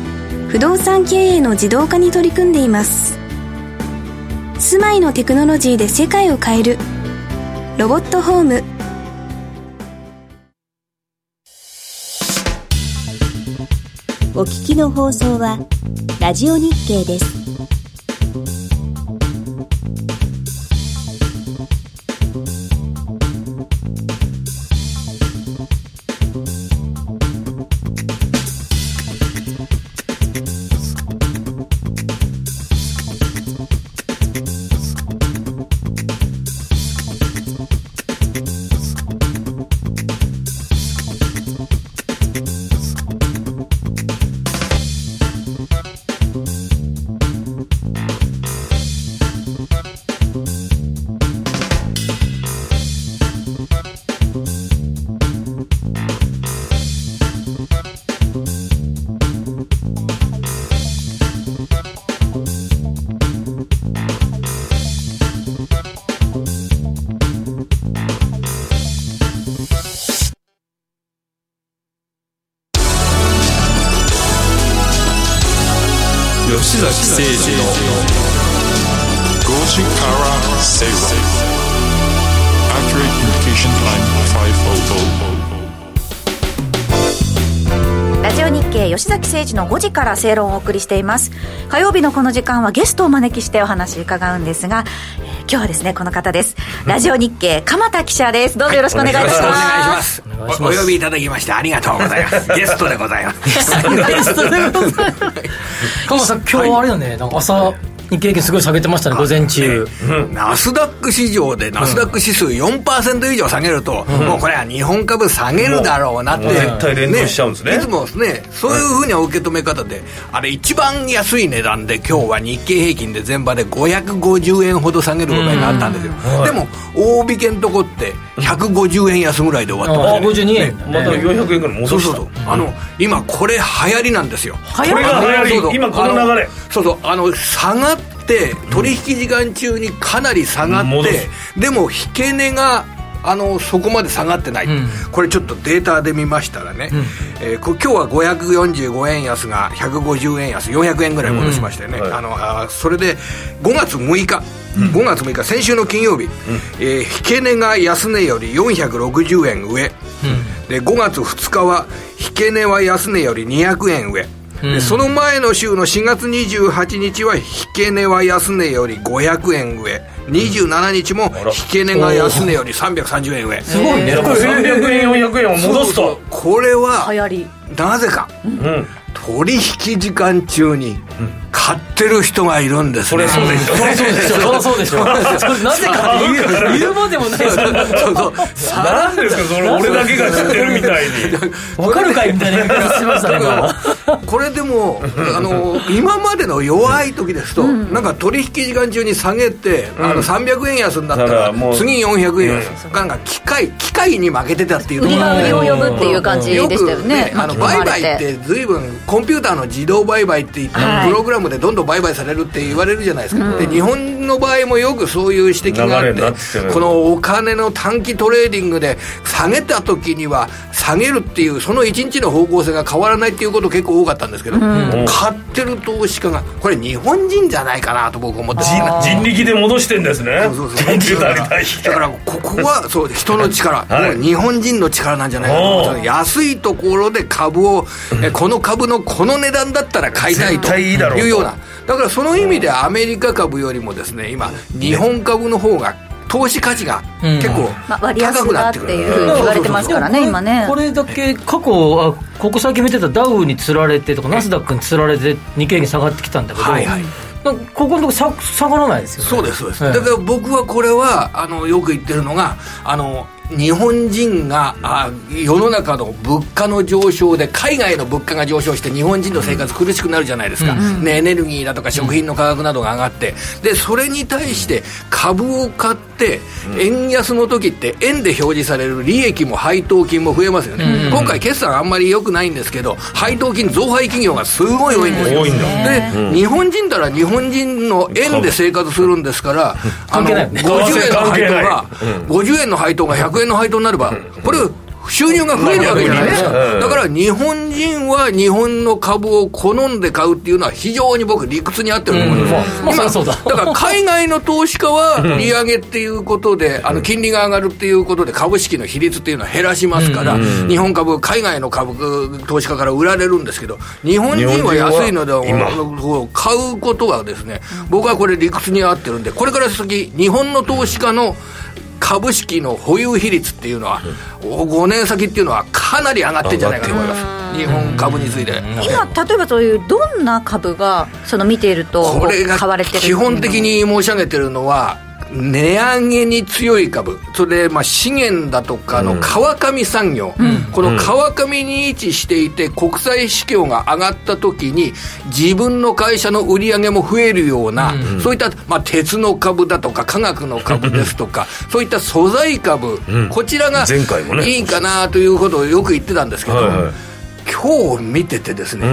不動産経営の自動化に取り組んでいます。住まいのテクノロジーで世界を変える。ロボットホーム。お聞きの放送はラジオ日経です。政治の5時から正論をお送りしています。火曜日のこの時間はゲストをお招きしてお話伺うんですが、えー、今日はですねこの方です。ラジオ日経鎌田記者です。どうぞよろしくお願いいたします、はい、お願いします。お呼びいただきましてありがとうございます。<laughs> ゲストでございます。ゲストでございます。<laughs> 鎌田さん今日あれだね。なんか朝日経平均すごい下げてましたね、午前中。ナスダック市場で、ナスダック指数4%以上下げると、もうこれは日本株下げるだろうなって、絶対連動しちゃうんですね。いつもね、そういうふうな受け止め方で、あれ、一番安い値段で、今日は日経平均で全場で550円ほど下げることになったんですよ。でも、大引けんとこって、150円安ぐらいで終わってます、ね、52円、また400円ぐらい戻した。そうそうあの今これ流行りなんですよ。これが流行り。今この流れ。そうそう。あの下がって取引時間中にかなり下がって、でも引け値があのそこまで下がってない、うん、これちょっとデータで見ましたらね、うん、えー、今日は545円安が150円安400円ぐらい戻しましたよね、うん。はい、あのあそれで5月6日5月6日先週の金曜日、うん、えー、引け値が安値より460円上、で5月2日は引け値は安値より200円上。でその前の週の4月28日は引け値は安値より500円上。27日も引け値が安値より330円上。すごいね。300円400円を戻すと。これはなぜか、うん取引時間中に買ってる人がいるんです、ね、それそうでしょ。それそうでしょ。それそうでしょ。<laughs> なぜかって言う言うまでもないそうそう。なんですかそれ俺だけが知ってるみたいに。<laughs> 分かるかいみたいな言い方しましたねこれでもあの今までの弱い時ですと、うん、なんか取引時間中に下げて、うん、あの300円安になったら次400円安、うん、なんか機械機械に負けてたっていうところ。が売りを呼ぶっていう感じでしたよねねあの売買って随分コンピューターの自動売買っていって、はい、プログラムでどんどん売買されるって言われるじゃないですか、うん、で日本の場合もよくそういう指摘があってこのお金の短期トレーディングで下げた時には下げるっていうその1日の方向性が変わらないっていうこと結構多かったんですけど、うん、買ってる投資家がこれ日本人じゃないかなと僕思って。人力で戻してんですね。そうそうそう。だからここは <laughs> そう人の力、はい、日本人の力なんじゃないかと思安いところで株をこの株のこの値段だったら買いたいというような。だからその意味でアメリカ株よりもですね今日本株の方が投資価値が結構高くなってくる、うんまあ、言われてますからね今ね。これだけ過去あここ最近見てたダウにつられてとかナスダックにつられて日経平均下がってきたんだけど、はいはい。ここのとこ下下がらないですよ、ね、そうですそうです、だから僕はこれはあのよく言ってるのがあの日本人があ世の中の物価の上昇で海外の物価が上昇して日本人の生活苦しくなるじゃないですか、うん。ね、エネルギーだとか食品の価格などが上がって。でそれに対して株を買って円安の時って円で表示される利益も配当金も増えますよね、うん、今回決算あんまり良くないんですけど配当金増配企業がすごい多いんですよ。で、うん、日本人なら日本人の円で生活するんですからあの50円の配当が50円の配当が100円円の配当になれば、これ、収入が増えるわけじゃない。ですか。だから日本人は日本の株を好んで買うっていうのは非常に僕理屈に合ってると思います。今、だ。だから海外の投資家は利上げっていうことで、あの金利が上がるっていうことで株式の比率っていうのは減らしますから、日本株、海外の株、投資家から売られるんですけど、日本人は安いので買うことはですね、僕はこれ理屈に合ってるんで、これから先、日本の投資家の株式の保有比率っていうのは、5年先っていうのはかなり上がってんじゃないかと思います。日本株について今例えばそういうどんな株がその見ていると買われてる基本的に申し上げてるのは値上げに強い株。それでまあ資源だとかの川上産業、うん、この川上に位置していて国際市況が上がった時に自分の会社の売り上げも増えるような、うん、そういった、まあ、鉄の株だとか化学の株ですとかそういった素材株、うん、こちらがいいかなということをよく言ってたんですけど、はいはい、今日見ててですね、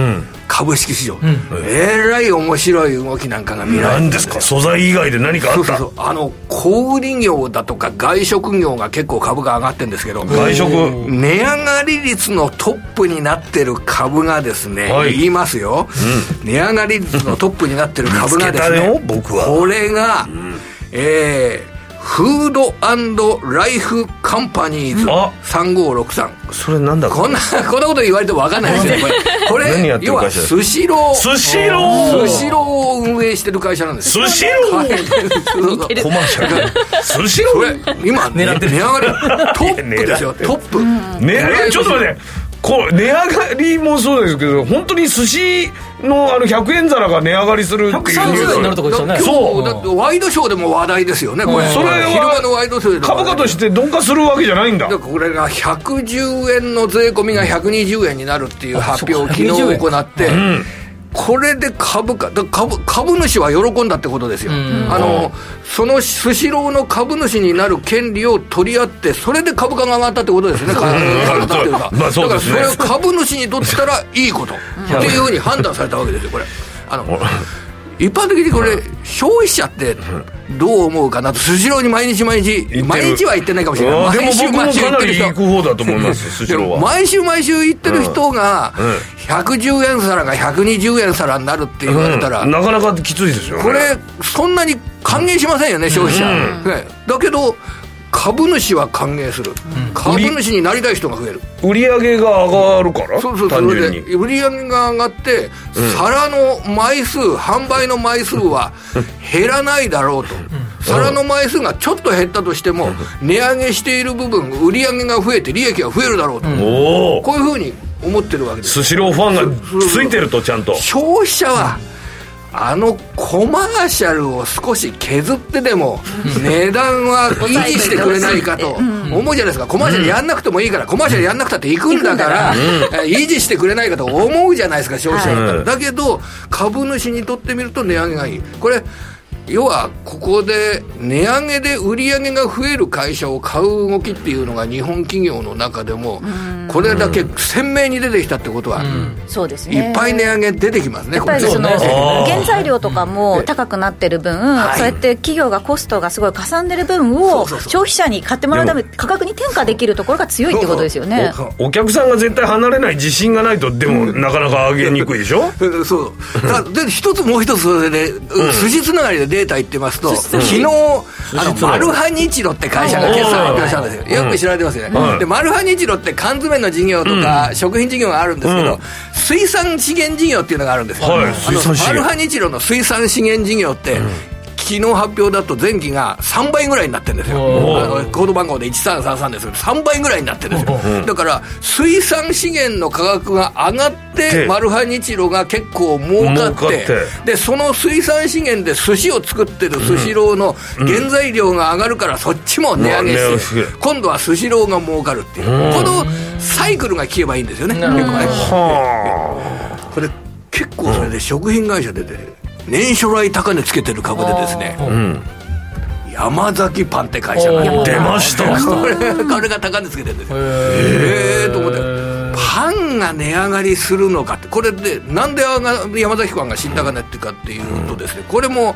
株式市場、うん、えらい面白い動きなんかが見られる。んですか？素材以外で何かあった？そうあの小売業だとか外食業が結構株が上がってるんですけど外食？値上がり率のトップになってる株がですね、はい、言いますよ、うん、値上がり率のトップになってる株がですね僕は。これが、うん、えーフードライフカンパニーズ。3563それなんだこんなこんなこと言われても分かんないですよこれ。これ要はスシロー。スシロー。スシローを運営してる会社なんですスシロー。コマーシャル。スシロー今値上がり。トップですよ <laughs> トップ。値ちょっと待ってこう値上がりもそうですけど本当に寿司のあの100円皿が値上がりするっていう130円になるとこですよね。そう。だってワイドショーでも話題ですよねこれ、それは昼間のワイドショーで株価として鈍化するわけじゃないんだ。これが110円の税込みが120円になるっていう発表を昨日行って、うんこれで株価株株主は喜んだってことですよ、あのそのスシローの株主になる権利を取り合って、それで株価が上がったってことですよね、だからそれは株主にとったらいいこと。<laughs> っていうふうに判断されたわけですよ、これ。あの一般的にこれ、消費者ってどう思うかなと、スシローに毎日毎日、毎日は行ってないかもしれない、毎週毎週行ってる人。行く方だと思います、<laughs> スシローは。毎週毎週行ってる人が、110円皿が120円皿になるって言われたら、なかなかきついですよこれ、そんなに歓迎しませんよね、消費者。だけど株主は歓迎する、うん、株主になりたい人が増える。売り上げが上がるからそうそうそれで売り上げが上がって、うん、皿の枚数販売の枚数は減らないだろうと、皿の枚数がちょっと減ったとしても、値上げしている部分売り上げが増えて利益が増えるだろうと、こういうふうに思ってるわけです。スシローファンがついてるとちゃんと。消費者は、あのコマーシャルを少し削ってでも値段は維持してくれないかと思うじゃないですか。コマーシャルやんなくてもいいからコマーシャルやんなくたって行くんだから維持してくれないかと思うじゃないですか消費者だったらだけど株主にとってみると値上げがいい。これ要はここで値上げで売り上げが増える会社を買う動きっていうのが日本企業の中でもこれだけ鮮明に出てきたってことは、そうですね。いっぱい値上げ出てきますねやっぱりその原材料とかも高くなってる分、そうやって企業がコストがすごいかさんでる分を消費者に買ってもらうため価格に転嫁できるところが強いってことですよね。お客さんが絶対離れない自信がないとでもなかなか上げにくいでしょ？<laughs> そう。<laughs> で一つもう一つそれで、筋つながりでデータ言ってますと、昨日、あの、マルハニチロって会社が決算発表したん。ですよ。よく知られてますよね。で、マルハニチロって缶詰の事業とか、食品事業があるんですけど、水産資源事業っていうのがあるんですよ。マルハニチロの水産資源事業って、昨日発表だと前期が3倍ぐらいになってるんですよ、コード番号で1333ですけど、3倍ぐらいになってるんですよ、だから水産資源の価格が上がって、マルハニチロが結構儲かってで、その水産資源で寿司を作ってるスシローの原材料が上がるから、そっちも値上げして、今度はスシローが儲かるっていう、このサイクルが効けばいいんですよね、結構。ね。これ結構それで食品会社でて。年初来高値つけてる株でですね、山崎パンって会社が出ました。これこれが高値つけてるんですよ。へえと思って。パンが値上がりするのかって。これでなんで山崎パンが新高値っていうかっていうとですねこれも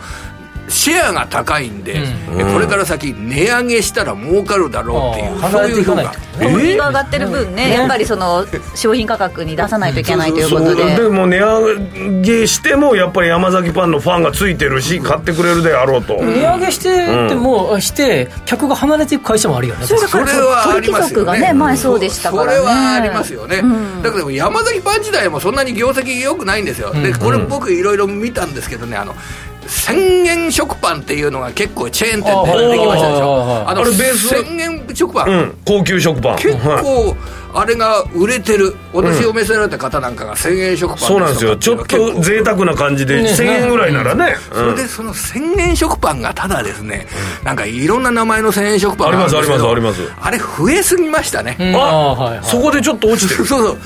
シェアが高いんで、うん、これから先値上げしたら儲かるだろうっていう、そういう評価。小麦が上がってる分ね、やっぱりその商品価格に出さないといけないということで。でも値上げしてもやっぱり山崎パンのファンがついてるし買ってくれるであろうと。値上げしてても、して客が離れていく会社もあるよね。それはありますよね。がね前そうでしたからね。それはありますよね、だけど山崎パン自体もそんなに業績良くないんですよ、でこれ僕いろいろ見たんですけどねあの千円食パンっていうのが結構チェーン店でできましたでしょ？あの千円食パン、うん、高級食パン。結構、あれが売れてる。私を召せられた方なんかが1000円食パンそうなんですよ。ちょっと贅沢な感じで1000円ぐらいならね、それでその1000円食パンがただですね、なんかいろんな名前の1000円食パンありますありますあります。あれ増えすぎましたね、あ、そこでちょっと落ちてる。そうそう。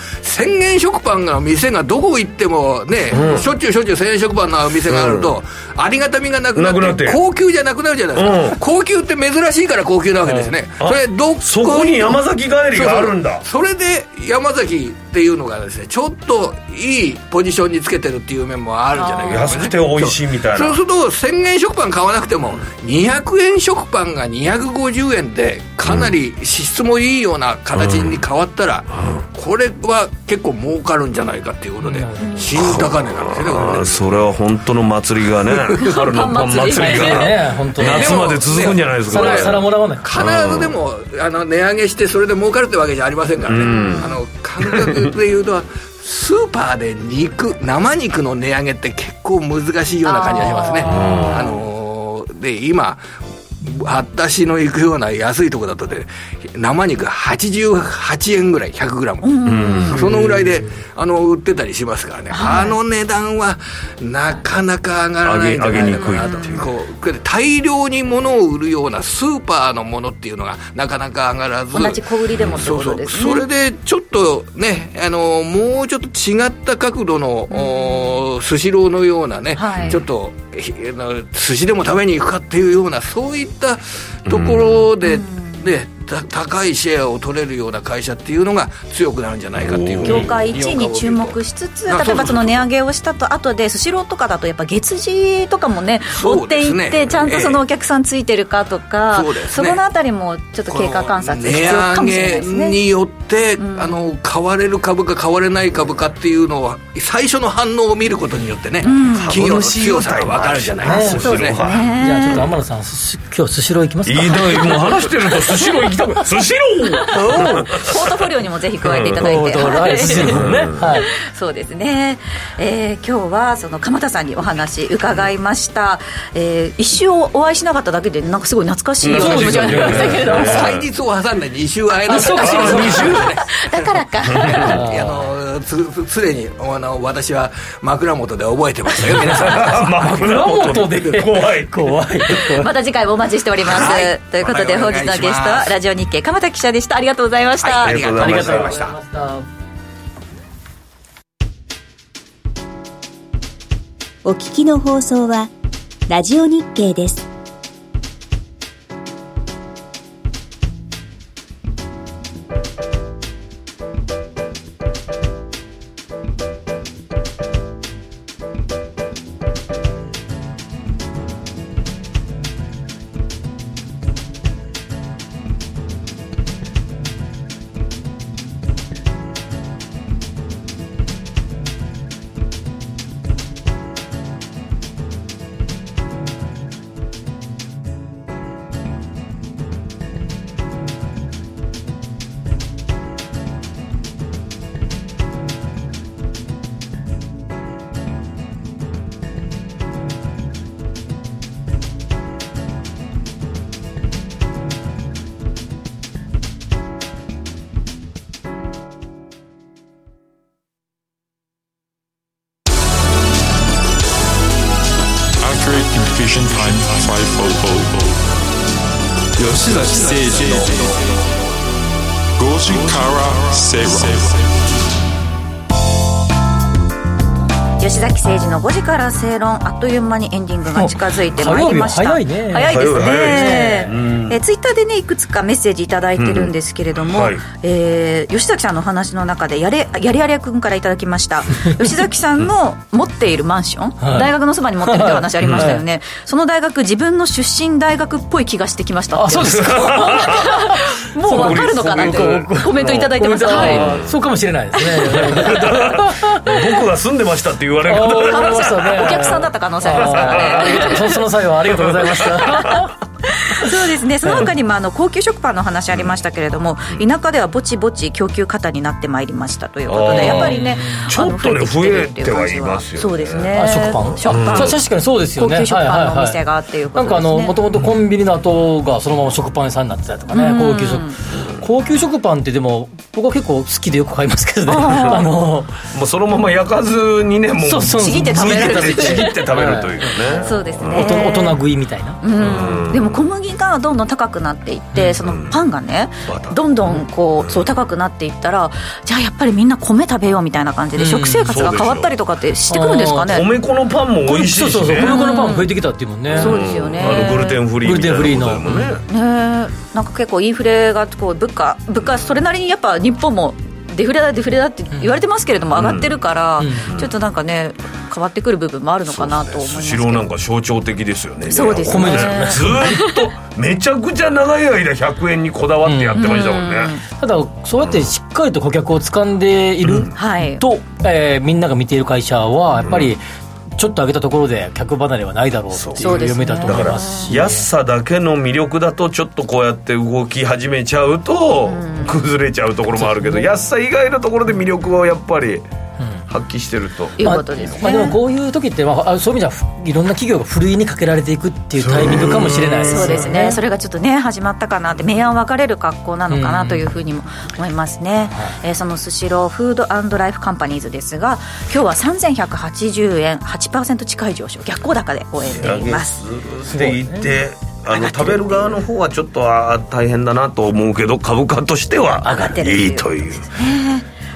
1000円食パンが店がどこ行ってもね、しょっちゅうしょっちゅう1000円食パンの店があると、ありがたみがなくなって高級じゃなくなるじゃないですか、高級って珍しいから高級なわけですね、それどそこに山崎帰りがあるんだ。そそれで山崎っていうのがですねちょっといいポジションにつけてるっていう面もあるんじゃないかな、安くて美味しいみたいな。そうすると1000円食パン買わなくても200円食パンが250円でかなり支出もいいような形に変わったら、これは結構儲かるんじゃないかっていうことで、新高値なんですよね。ねそれは本当の祭りがね <laughs> 春のパン祭りが、ね、夏まで続くんじゃないですか、ね、皿もらわない。必ずでもあの値上げしてそれで儲かるってわけじゃありませんからね、あの感覚でいうとスーパーで肉生肉の値上げって結構難しいような感じがしますね。あのー、で今私の行くような安いとこだとで生肉88円ぐらい 100g、そのぐらいであの売ってたりしますからね、あの値段はなかなか上がらないんじゃないかなと。こう大量に物を売るようなスーパーのものっていうのがなかなか上がらず。同じ小売りでもそうそう。それでちょっとねあのもうちょっと違った角度の、うん、スシローのようなね、はい、ちょっと寿司でも食べに行くかっていうようなそういったところで、ね、高いシェアを取れるような会社っていうのが強くなるんじゃないかっていう業界1位に注目しつつ例えばその値上げをしたと後でスシローとかだとやっぱ月次とかもね追っていって、ちゃんとそのお客さんついてるかとか、そ、ね、そこのあたりもちょっと経過観察必要かもしれないですね。によって、うん、あの買われる株か買われない株かっていうのは最初の反応を見ることによってね、うん、企業の強さが分かるじゃないですか、そうですね、じゃあちょっと天野さん <laughs> 今日スシロー行きますか？いい。もう話してるとスシロー行きたくスシローポートフォリオにもぜひ加えていただいて、<laughs> はい、そうですね、えー、今日はその鎌田さんにお話伺いました、えー、一週お会いしなかっただけでなんかすごい懐かしいような気持ちがありましたけれど。<laughs> も祭日を挟んで2週会えなかった。だからか。<laughs> あの常にあの私は枕元で覚えてましたよ皆さん。<laughs> 枕元で。怖 <laughs> い怖い。<laughs> また次回もお待ちしております、はい、ということで本日のゲストはラジオ日経鎌田記者でした。ありがとうございました、はい、ありがとうございました。お聞きの放送はラジオ日経ですから正論あっという間にエンディングが近づいてまいりました。早いね。早いですね。えツイッターでねいくつかメッセージ頂いてるんですけれども、うんはい、えー、吉崎さんの話の中でやれやれやれ君からいただきました。<laughs> 吉崎さんの持っているマンション、はい、大学のそばに持ってるって話ありましたよね、はい、<laughs> その大学自分の出身大学っぽい気がしてきました。あそうですか。<laughs> もう分かるのかなってコメントいただいてます、はい、そうかもしれないですね。僕が住んでましたって言われる方お客さんだった可能性ありますからね。<laughs> その際はありがとうございました <laughs> そうですね。その他にもあの高級食パンの話ありましたけれども、田舎ではぼちぼち供給過多になってまいりましたということでやっぱりねちょっとね増えてはいますよ、そうですね。食パン？食パン、確かにそうですよね。高級食パンのお店がっていうことなんかあのもともとコンビニの後がそのまま食パン屋さんになってたりとかね、高級食。高級食パンってでも僕は結構好きでよく買いますけどね。<laughs> あのもうそのまま焼かずにねもうちぎって食べる。ちぎって食べるというね。そうですね。大人食いみたいな。うん。でも小麦がどんどん高くなっていって、そのパンがね、どんどんこうそう高くなっていったら、じゃあやっぱりみんな米食べようみたいな感じで、食生活が変わったりとかってしてくるんですかね。米粉のパンも美味しいし、ね、そうそう米粉のパン増えてきたっていうもんね。そうですよね。あのグルテンフリーグルテンフリーの。ね。なんか結構インフレがこう物価物価それなりにやっぱ日本もデフレだデフレだって言われてますけれども、上がってるから、ちょっとなんかね変わってくる部分もあるのかなと思いますスシローなんか象徴的ですよね。そうですね。ずっとめちゃくちゃ長い間100円にこだわってやってましたもんね、ただそうやってしっかりと顧客を掴んでいると、えー、みんなが見ている会社はやっぱりちょっと上げたところで客離れはないだろうっていう読みだと思いますし、安さだけの魅力だとちょっとこうやって動き始めちゃうと崩れちゃうところもあるけど、安さ以外のところで魅力をやっぱり発揮してると、いうことですね、まあ、でもこういう時って、まあ、そういう意味じゃいろんな企業がふるいにかけられていくっていうタイミングかもしれないですね。そうですね。それがちょっとね始まったかなって明暗分かれる格好なのかなというふうにも思いますね、うん、えー、そのスシローフードライフカンパニーズですが今日は3180円8%近い上昇逆行高で終えています。でいてあの食べる側の方はちょっと大変だなと思うけど株価としては上がってるいいという。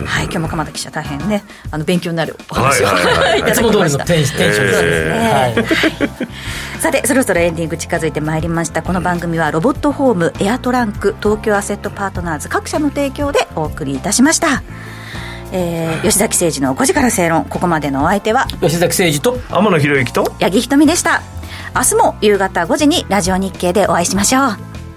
はい。今日も鎌田記者大変ね。あの勉強になるお話を、はいはい、<laughs> いただきました。テンションですね、はい、<laughs> さてそろそろエンディング近づいてまいりました。この番組はロボットホームエアトランク東京アセットパートナーズ各社の提供でお送りいたしました。えー、<laughs> 吉崎誠二の5時から正論。ここまでのお相手は吉崎誠二と天野博之と八木ひとみでした。明日も夕方5時にラジオ日経でお会いしましょう